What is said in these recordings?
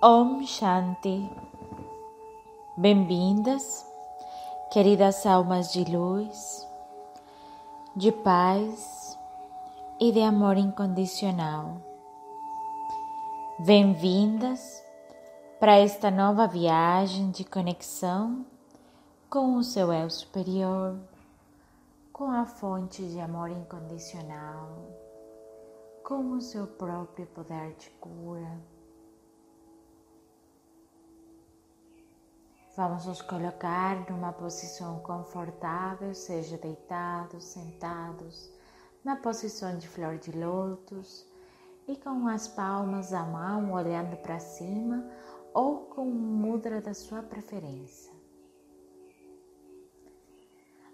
Om Shanti. Bem-vindas, queridas almas de luz, de paz e de amor incondicional. Bem-vindas para esta nova viagem de conexão com o seu eu superior, com a fonte de amor incondicional, com o seu próprio poder de cura Vamos nos colocar numa posição confortável, seja deitados, sentados, na posição de flor de lótus e com as palmas da mão olhando para cima ou com mudra da sua preferência.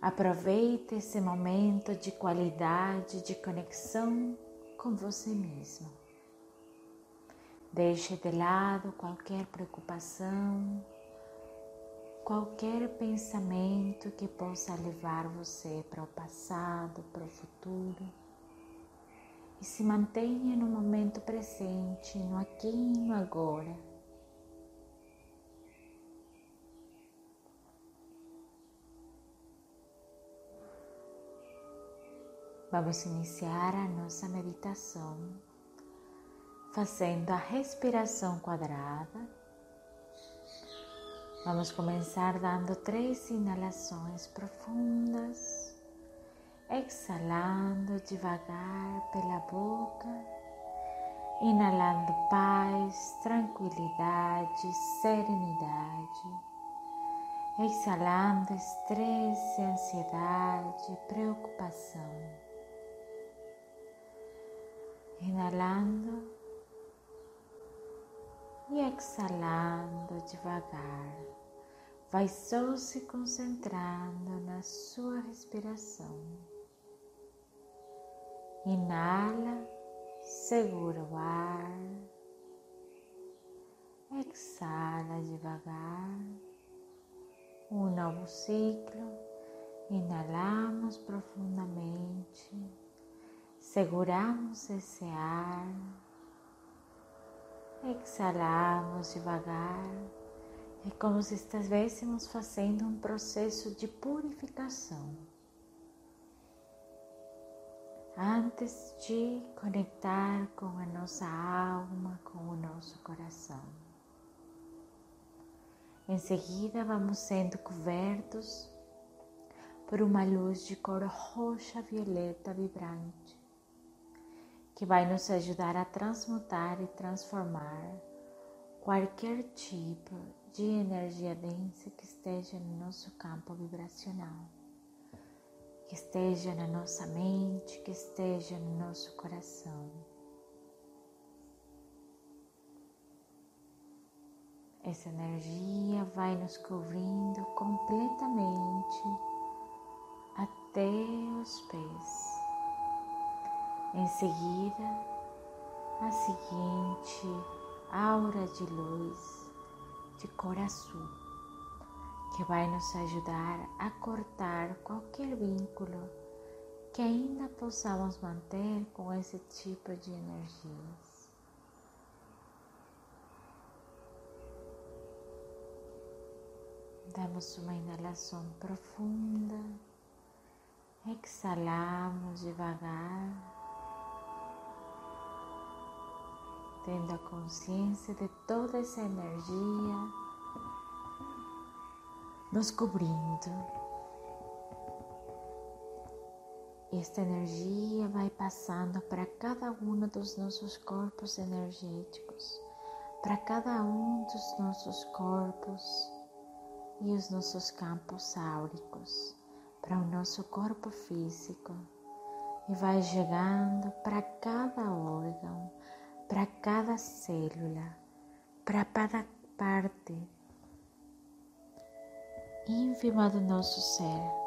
Aproveite esse momento de qualidade, de conexão com você mesmo. Deixe de lado qualquer preocupação, qualquer pensamento que possa levar você para o passado, para o futuro. E se mantenha no momento presente, no aqui e no agora. Vamos iniciar a nossa meditação fazendo a respiração quadrada Vamos começar dando três inalações profundas, exalando devagar pela boca, inalando paz, tranquilidade, serenidade, exalando estresse, ansiedade, preocupação. Inalando e exalando devagar vai só se concentrando na sua respiração. Inala, segura o ar, exala devagar. Um novo ciclo. Inalamos profundamente, seguramos esse ar, exalamos devagar é como se estivéssemos fazendo um processo de purificação. Antes de conectar com a nossa alma, com o nosso coração. Em seguida, vamos sendo cobertos por uma luz de cor roxa violeta vibrante, que vai nos ajudar a transmutar e transformar qualquer tipo de energia densa que esteja no nosso campo vibracional, que esteja na nossa mente, que esteja no nosso coração. Essa energia vai nos cobrindo completamente até os pés. Em seguida, a seguinte aura de luz de cor azul, que vai nos ajudar a cortar qualquer vínculo que ainda possamos manter com esse tipo de energias. Damos uma inalação profunda, exalamos devagar. Tendo a consciência de toda essa energia nos cobrindo. Esta energia vai passando para cada um dos nossos corpos energéticos, para cada um dos nossos corpos e os nossos campos áuricos, para o nosso corpo físico e vai chegando para cada órgão, para cada célula, para cada parte ínfima do nosso ser.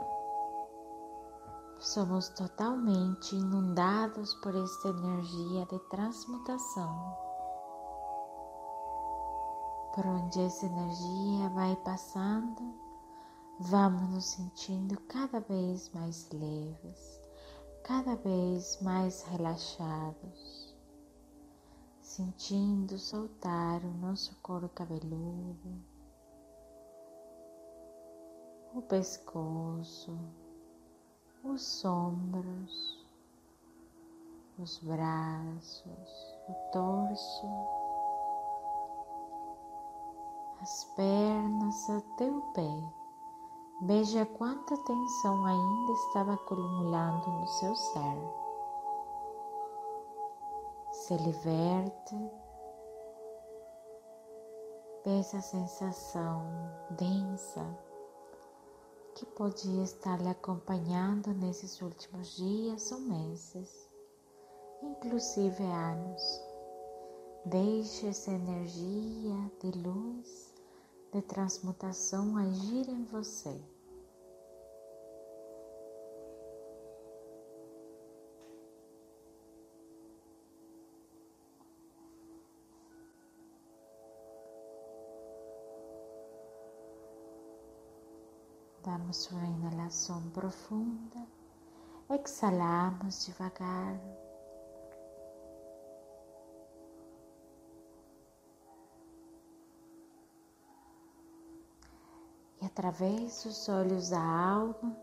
Somos totalmente inundados por esta energia de transmutação. Por onde essa energia vai passando, vamos nos sentindo cada vez mais leves, cada vez mais relaxados sentindo soltar o nosso couro cabeludo, o pescoço, os ombros, os braços, o torso, as pernas até o pé. Veja quanta tensão ainda estava acumulando no seu ser. Se liberte dessa sensação densa que podia estar lhe acompanhando nesses últimos dias ou meses, inclusive anos. Deixe essa energia de luz de transmutação agir em você. Damos uma inalação profunda, exalamos devagar. E através dos olhos da alma,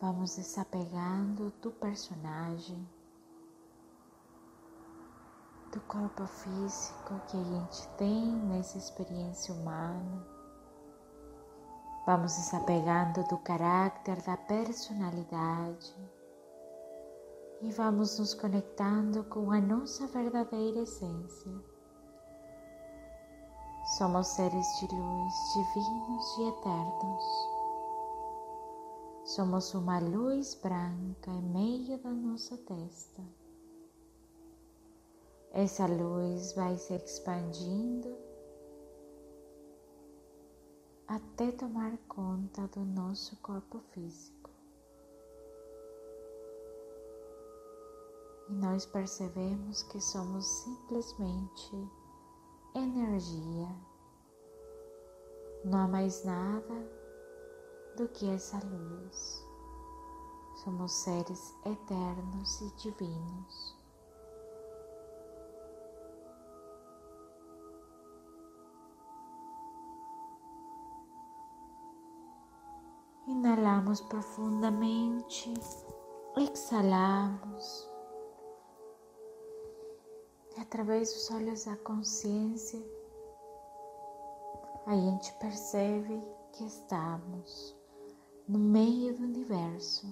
vamos desapegando do personagem, do corpo físico que a gente tem nessa experiência humana. Vamos desapegando do caráter, da personalidade e vamos nos conectando com a nossa verdadeira essência Somos seres de luz divinos e eternos. Somos uma luz branca em meio da nossa testa. Essa luz vai se expandindo até tomar conta do nosso corpo físico. E nós percebemos que somos simplesmente energia. Não há mais nada do que essa luz. Somos seres eternos e divinos. Inalamos profundamente, exalamos. Através dos olhos da consciência, a gente percebe que estamos no meio do universo,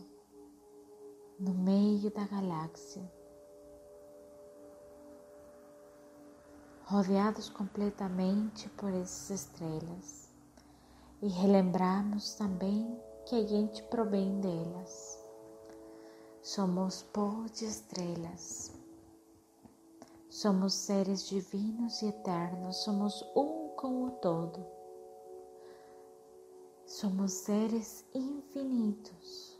no meio da galáxia, rodeados completamente por essas estrelas. E relembramos também que a gente provém delas. Somos pó de estrelas Somos seres divinos e eternos, somos um com o todo. Somos seres infinitos.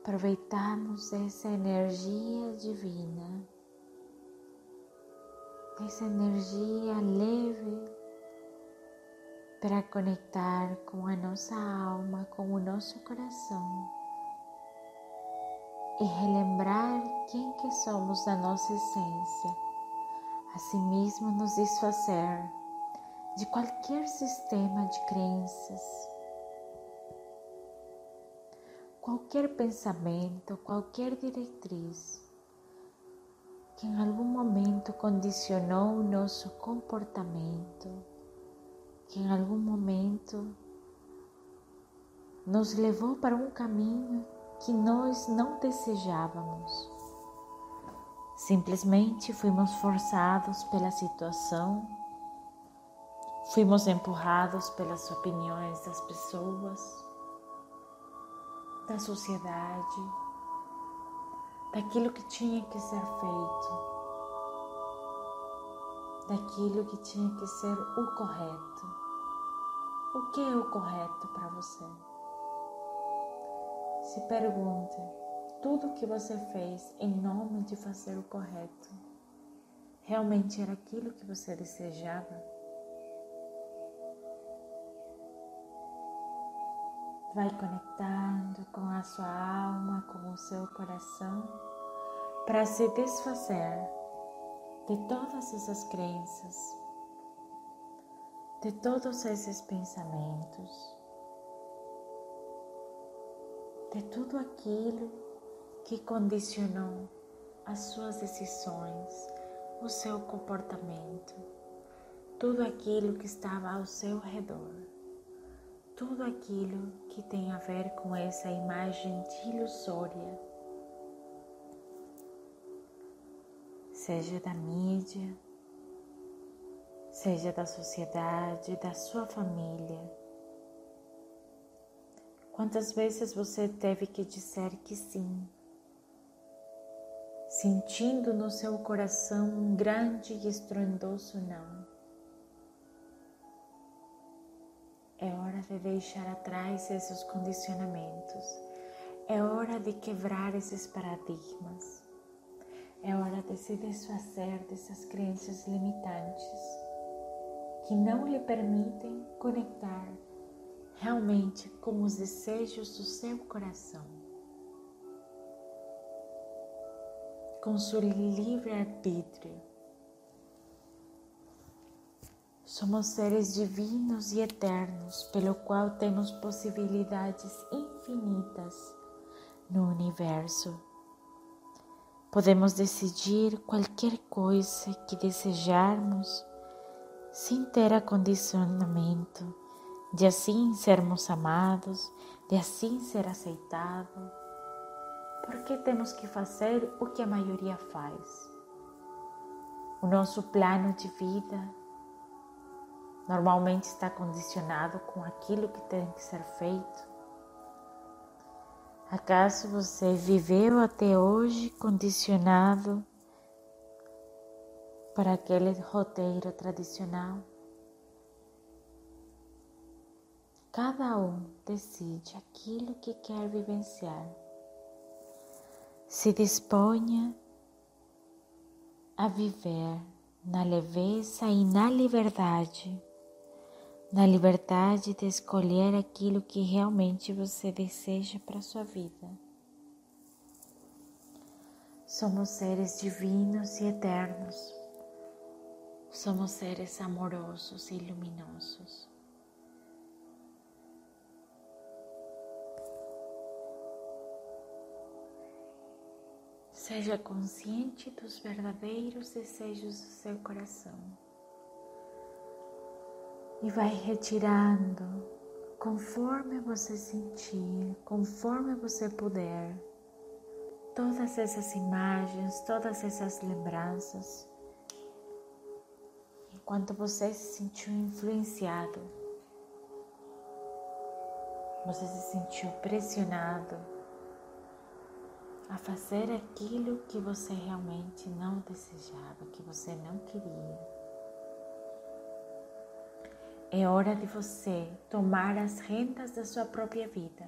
Aproveitamos essa energia divina, essa energia leve para conectar com a nossa alma, com o nosso coração e relembrar quem que somos da nossa essência, assim mesmo nos desfazer de qualquer sistema de crenças, qualquer pensamento, qualquer diretriz que em algum momento condicionou o nosso comportamento, que em algum momento nos levou para um caminho que nós não desejávamos. Simplesmente fomos forçados pela situação, fomos empurrados pelas opiniões das pessoas, da sociedade, daquilo que tinha que ser feito, daquilo que tinha que ser o correto. O que é o correto para você? Se pergunte: tudo o que você fez em nome de fazer o correto realmente era aquilo que você desejava? Vai conectando com a sua alma, com o seu coração, para se desfazer de todas essas crenças, de todos esses pensamentos, de tudo aquilo que condicionou as suas decisões, o seu comportamento, tudo aquilo que estava ao seu redor tudo aquilo que tem a ver com essa imagem ilusória, seja da mídia, seja da sociedade, da sua família. Quantas vezes você teve que dizer que sim, sentindo no seu coração um grande e estrondoso não? É hora de deixar atrás esses condicionamentos. É hora de quebrar esses paradigmas. É hora de se desfazer dessas crenças limitantes que não lhe permitem conectar realmente com os desejos do seu coração, com seu livre-arbítrio Somos seres divinos e eternos, pelo qual temos possibilidades infinitas no universo. Podemos decidir qualquer coisa que desejarmos sem ter acondicionamento de assim sermos amados, de assim ser aceitado. Por que temos que fazer o que a maioria faz? O nosso plano de vida normalmente está condicionado com aquilo que tem que ser feito? Acaso você viveu até hoje condicionado para aquele roteiro tradicional? Cada um decide aquilo que quer vivenciar. Se disponha a viver na leveza e na liberdade na liberdade de escolher aquilo que realmente você deseja para sua vida. Somos seres divinos e eternos. Somos seres amorosos e luminosos. Seja consciente dos verdadeiros desejos do seu coração e vai retirando conforme você sentir, conforme você puder, todas essas imagens, todas essas lembranças. Enquanto você se sentiu influenciado, você se sentiu pressionado a fazer aquilo que você realmente não desejava, que você não queria. É hora de você tomar as rendas da sua própria vida,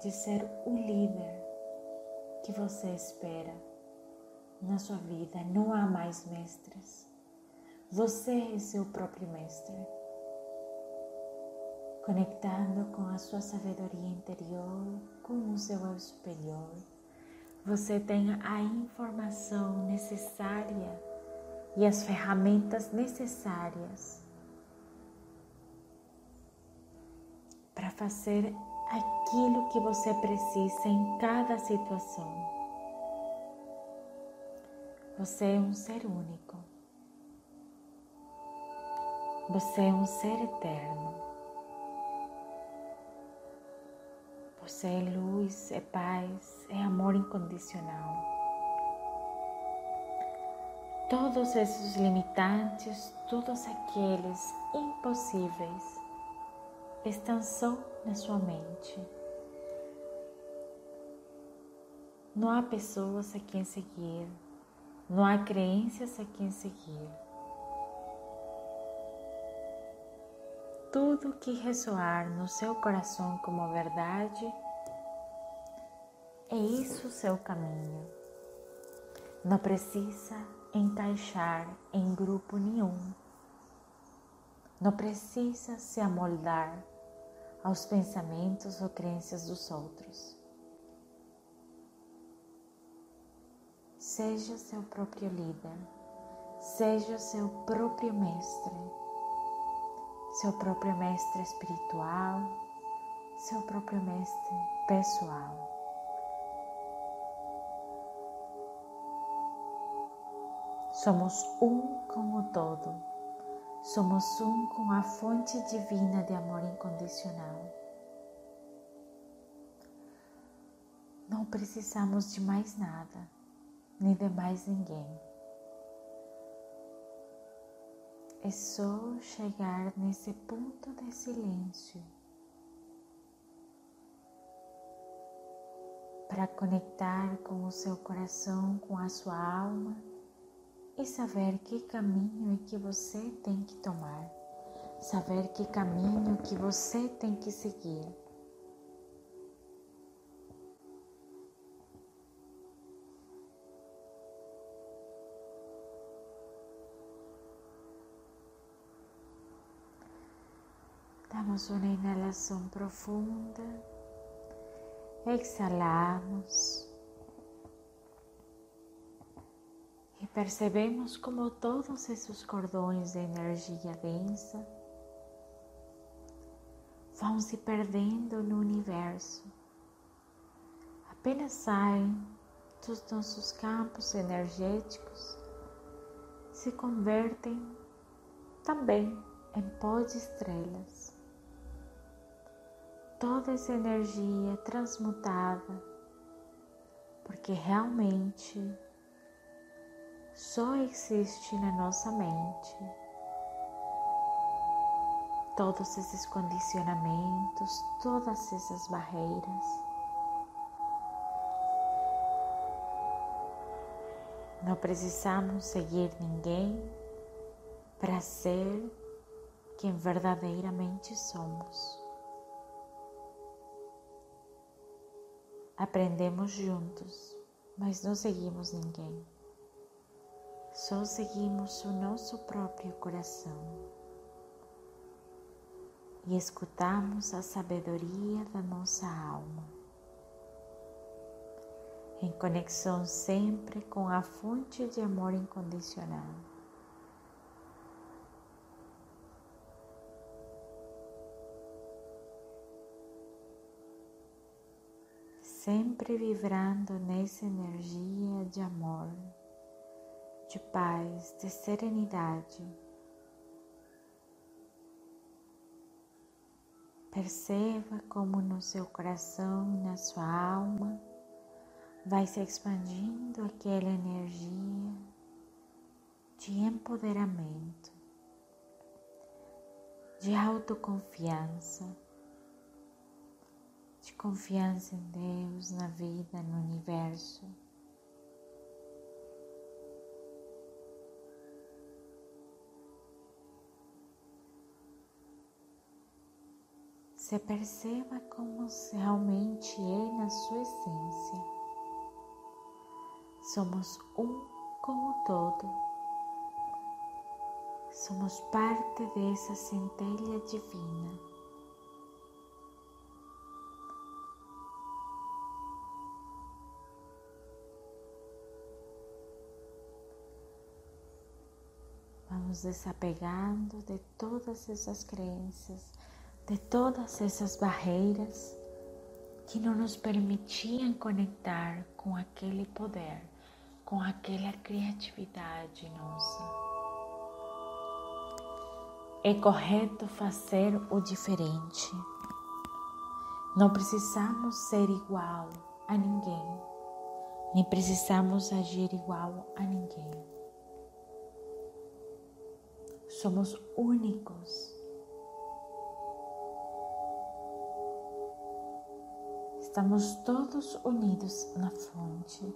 de ser o líder que você espera na sua vida. Não há mais mestres. Você é seu próprio mestre. Conectando com a sua sabedoria interior, com o seu eu superior, você tem a informação necessária e as ferramentas necessárias para fazer aquilo que você precisa em cada situação. Você é um ser único. Você é um ser eterno. Você é luz, é paz, é amor incondicional. Todos esses limitantes, todos aqueles impossíveis, estão só na sua mente. Não há pessoas a quem seguir, não há crenças a quem seguir. Tudo que ressoar no seu coração como verdade, é isso o seu caminho. Não precisa encaixar em grupo nenhum. Não precisa se amoldar aos pensamentos ou crenças dos outros. Seja seu próprio líder, seja seu próprio mestre, seu próprio mestre espiritual, seu próprio mestre pessoal. Somos um com o todo. Somos um com a fonte divina de amor incondicional. Não precisamos de mais nada, nem de mais ninguém. É só chegar nesse ponto de silêncio para conectar com o seu coração, com a sua alma e saber que caminho é que você tem que tomar, saber que caminho que você tem que seguir. Damos uma inalação profunda, exalamos. Percebemos como todos esses cordões de energia densa vão se perdendo no universo, apenas saem dos nossos campos energéticos, se convertem também em pó de estrelas. Toda essa energia transmutada, porque realmente só existe na nossa mente. Todos esses condicionamentos, todas essas barreiras. Não precisamos seguir ninguém para ser quem verdadeiramente somos. Aprendemos juntos, mas não seguimos ninguém. Só seguimos o nosso próprio coração. E escutamos a sabedoria da nossa alma, em conexão sempre com a fonte de amor incondicional. Sempre vibrando nessa energia de amor de paz, de serenidade. Perceba como no seu coração e na sua alma vai se expandindo aquela energia de empoderamento, de autoconfiança, de confiança em Deus, na vida, no universo. Se perceba como realmente é na sua essência. Somos um com o todo. Somos parte dessa centelha divina. Vamos desapegando de todas essas crenças de todas essas barreiras que não nos permitiam conectar com aquele poder, com aquela criatividade nossa. É correto fazer o diferente. Não precisamos ser igual a ninguém, nem precisamos agir igual a ninguém. Somos únicos Estamos todos unidos na fonte,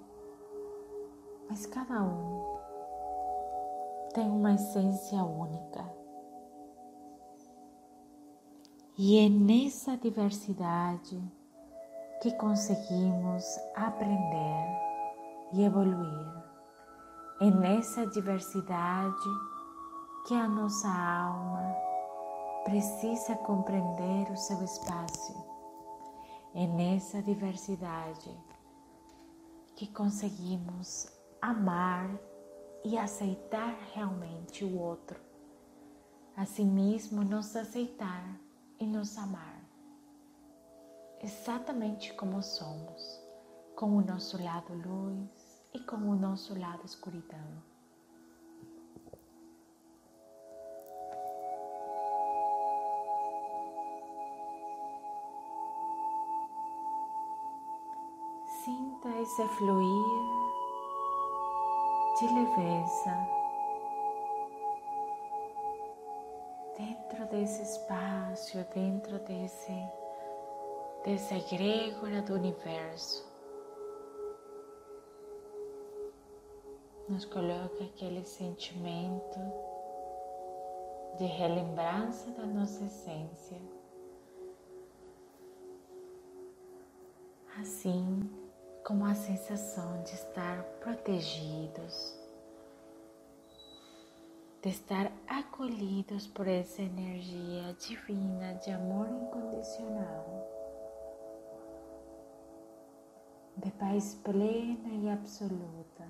mas cada um tem uma essência única. E é nessa diversidade que conseguimos aprender e evoluir. É nessa diversidade que a nossa alma precisa compreender o seu espaço. É nessa diversidade que conseguimos amar e aceitar realmente o outro, assim mesmo nos aceitar e nos amar, exatamente como somos, com o nosso lado luz e com o nosso lado escuridão. Esse fluir de leveza dentro desse espaço, dentro desse, dessa egrégora do universo. Nos coloca aquele sentimento de relembrança da nossa essência. Assim como a sensação de estar protegidos, de estar acolhidos por essa energia divina de amor incondicional, de paz plena e absoluta,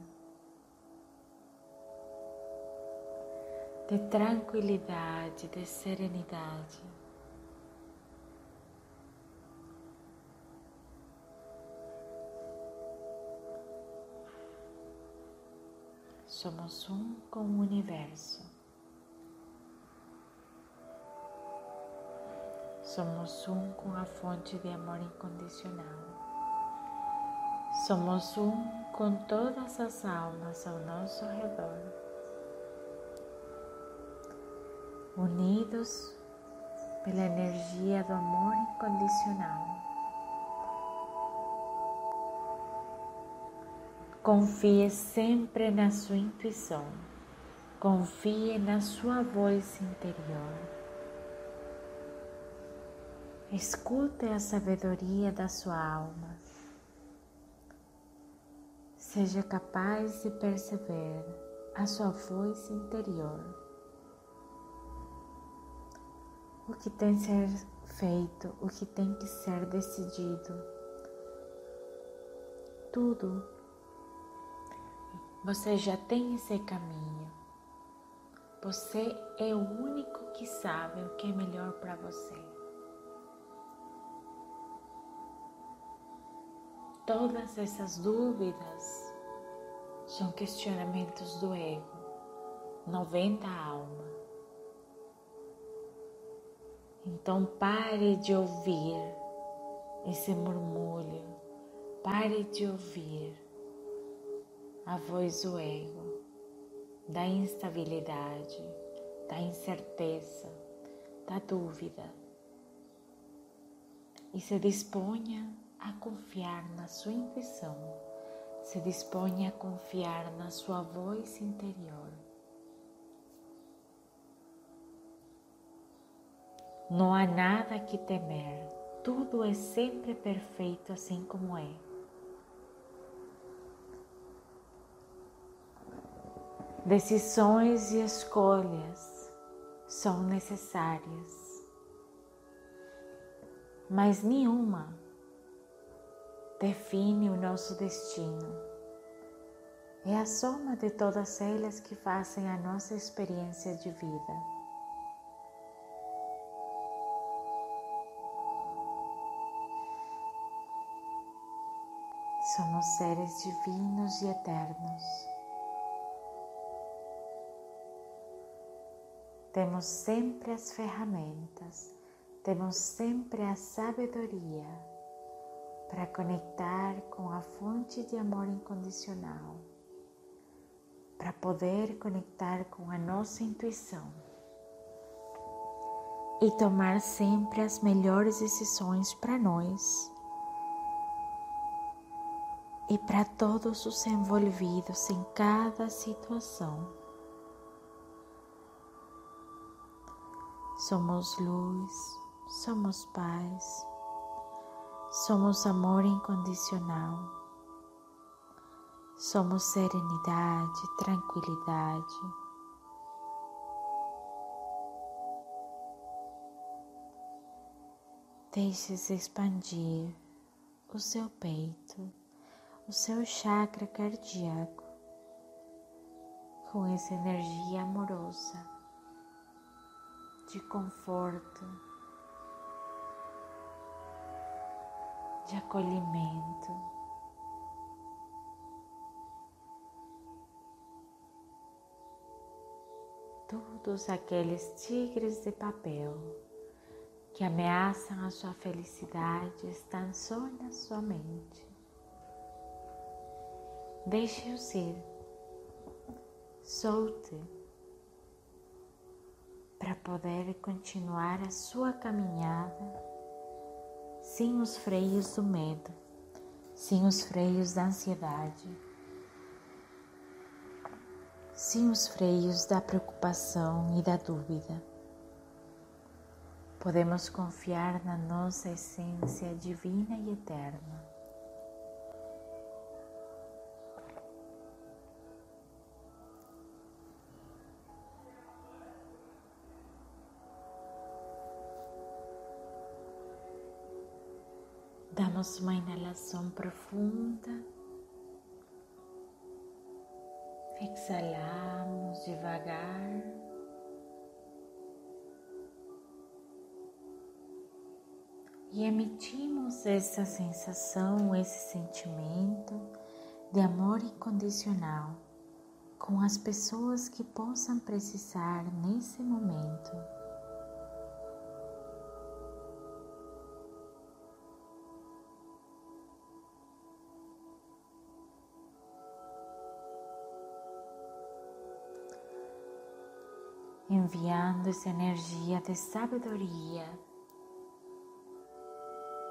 de tranquilidade, de serenidade. Somos um com o universo. Somos um com a fonte de amor incondicional. Somos um com todas as almas ao nosso redor. Unidos pela energia do amor incondicional. Confie sempre na sua intuição. Confie na sua voz interior. Escute a sabedoria da sua alma. Seja capaz de perceber a sua voz interior. O que tem que ser feito, o que tem que ser decidido. Tudo você já tem esse caminho. Você é o único que sabe o que é melhor para você. Todas essas dúvidas são questionamentos do ego, não vem da alma. Então pare de ouvir esse murmúrio, pare de ouvir a voz do ego, da instabilidade, da incerteza, da dúvida e se disponha a confiar na sua intuição, se disponha a confiar na sua voz interior. Não há nada que temer, tudo é sempre perfeito assim como é. Decisões e escolhas são necessárias, mas nenhuma define o nosso destino. É a soma de todas elas que fazem a nossa experiência de vida. Somos seres divinos e eternos. Temos sempre as ferramentas, temos sempre a sabedoria para conectar com a fonte de amor incondicional, para poder conectar com a nossa intuição e tomar sempre as melhores decisões para nós e para todos os envolvidos em cada situação. Somos luz, somos paz, somos amor incondicional, somos serenidade, tranquilidade. Deixe-se expandir o seu peito, o seu chakra cardíaco com essa energia amorosa de conforto, de acolhimento. Todos aqueles tigres de papel que ameaçam a sua felicidade estão só na sua mente. Deixe-os ir, solte poder continuar a sua caminhada sem os freios do medo, sem os freios da ansiedade, sem os freios da preocupação e da dúvida. Podemos confiar na nossa essência divina e eterna. Damos uma inalação profunda. Exalamos devagar. E emitimos essa sensação, esse sentimento de amor incondicional com as pessoas que possam precisar nesse momento. Enviando essa energia de sabedoria,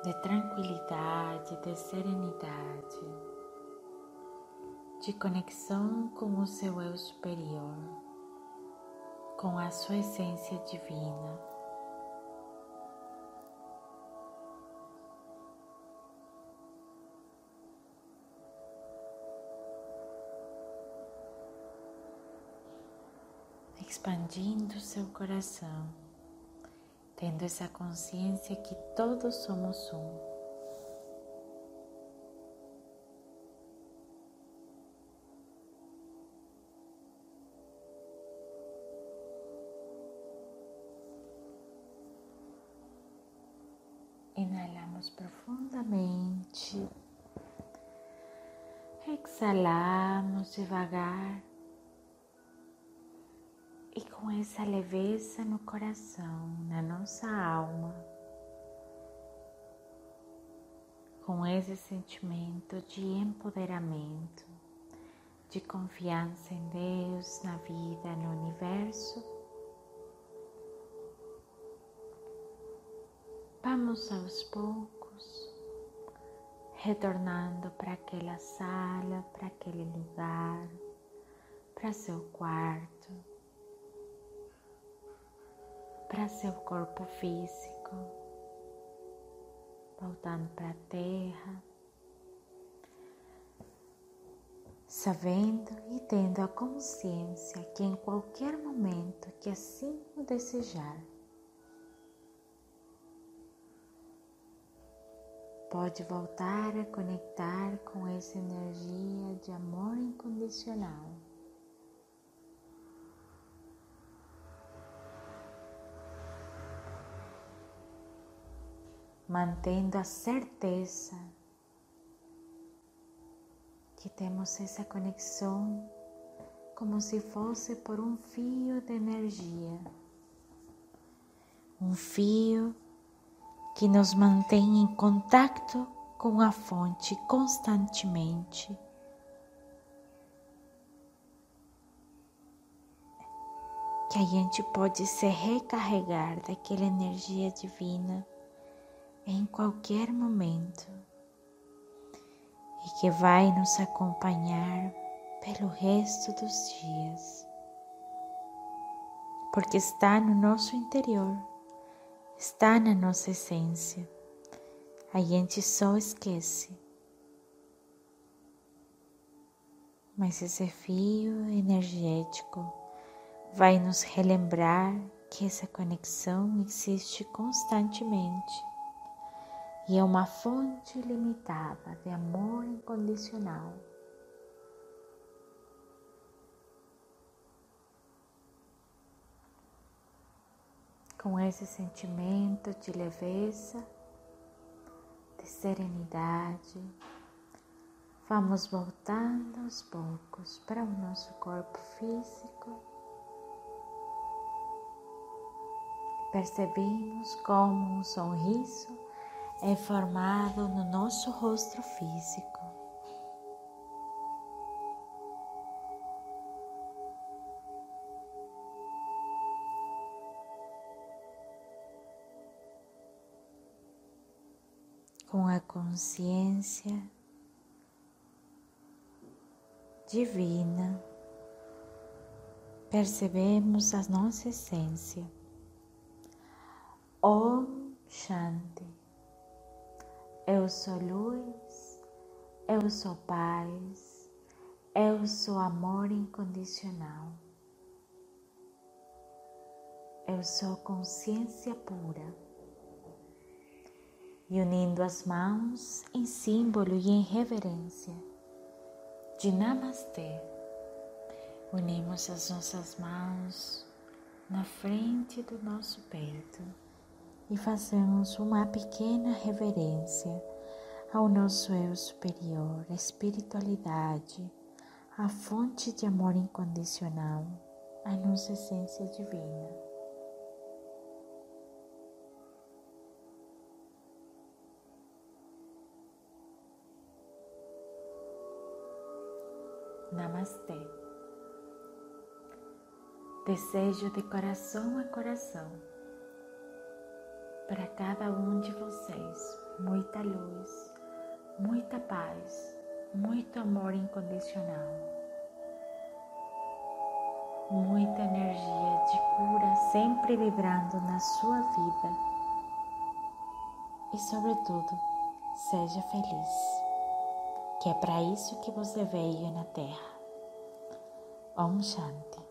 de tranquilidade, de serenidade, de conexão com o seu eu superior, com a sua essência divina. Expandindo seu coração, tendo essa consciência que todos somos um. Inalamos profundamente, exalamos devagar essa leveza no coração, na nossa alma, com esse sentimento de empoderamento, de confiança em Deus, na vida, no universo, vamos aos poucos retornando para aquela sala, para aquele lugar, para seu quarto para seu corpo físico, voltando para a terra, sabendo e tendo a consciência que em qualquer momento que assim o desejar, pode voltar a conectar com essa energia de amor incondicional. Mantendo a certeza que temos essa conexão como se fosse por um fio de energia, um fio que nos mantém em contato com a fonte constantemente. Que a gente pode se recarregar daquela energia divina em qualquer momento e que vai nos acompanhar pelo resto dos dias, porque está no nosso interior, está na nossa essência. A gente só esquece. Mas esse fio energético vai nos relembrar que essa conexão existe constantemente e é uma fonte ilimitada de amor incondicional. Com esse sentimento de leveza, de serenidade, vamos voltando aos poucos para o nosso corpo físico. Percebemos como um sorriso é formado no nosso rosto físico. Com a consciência divina, percebemos a nossa essência. Om Shanti. Eu sou luz, eu sou paz, eu sou amor incondicional. Eu sou consciência pura. E unindo as mãos em símbolo e em reverência de Namastê, unimos as nossas mãos na frente do nosso peito e fazemos uma pequena reverência ao nosso eu superior, a espiritualidade, a fonte de amor incondicional, a nossa essência divina. Namastê. Desejo de coração a coração para cada um de vocês muita luz, muita paz, muito amor incondicional, muita energia de cura sempre vibrando na sua vida e, sobretudo, seja feliz, que é para isso que você veio na Terra. Om Shanti.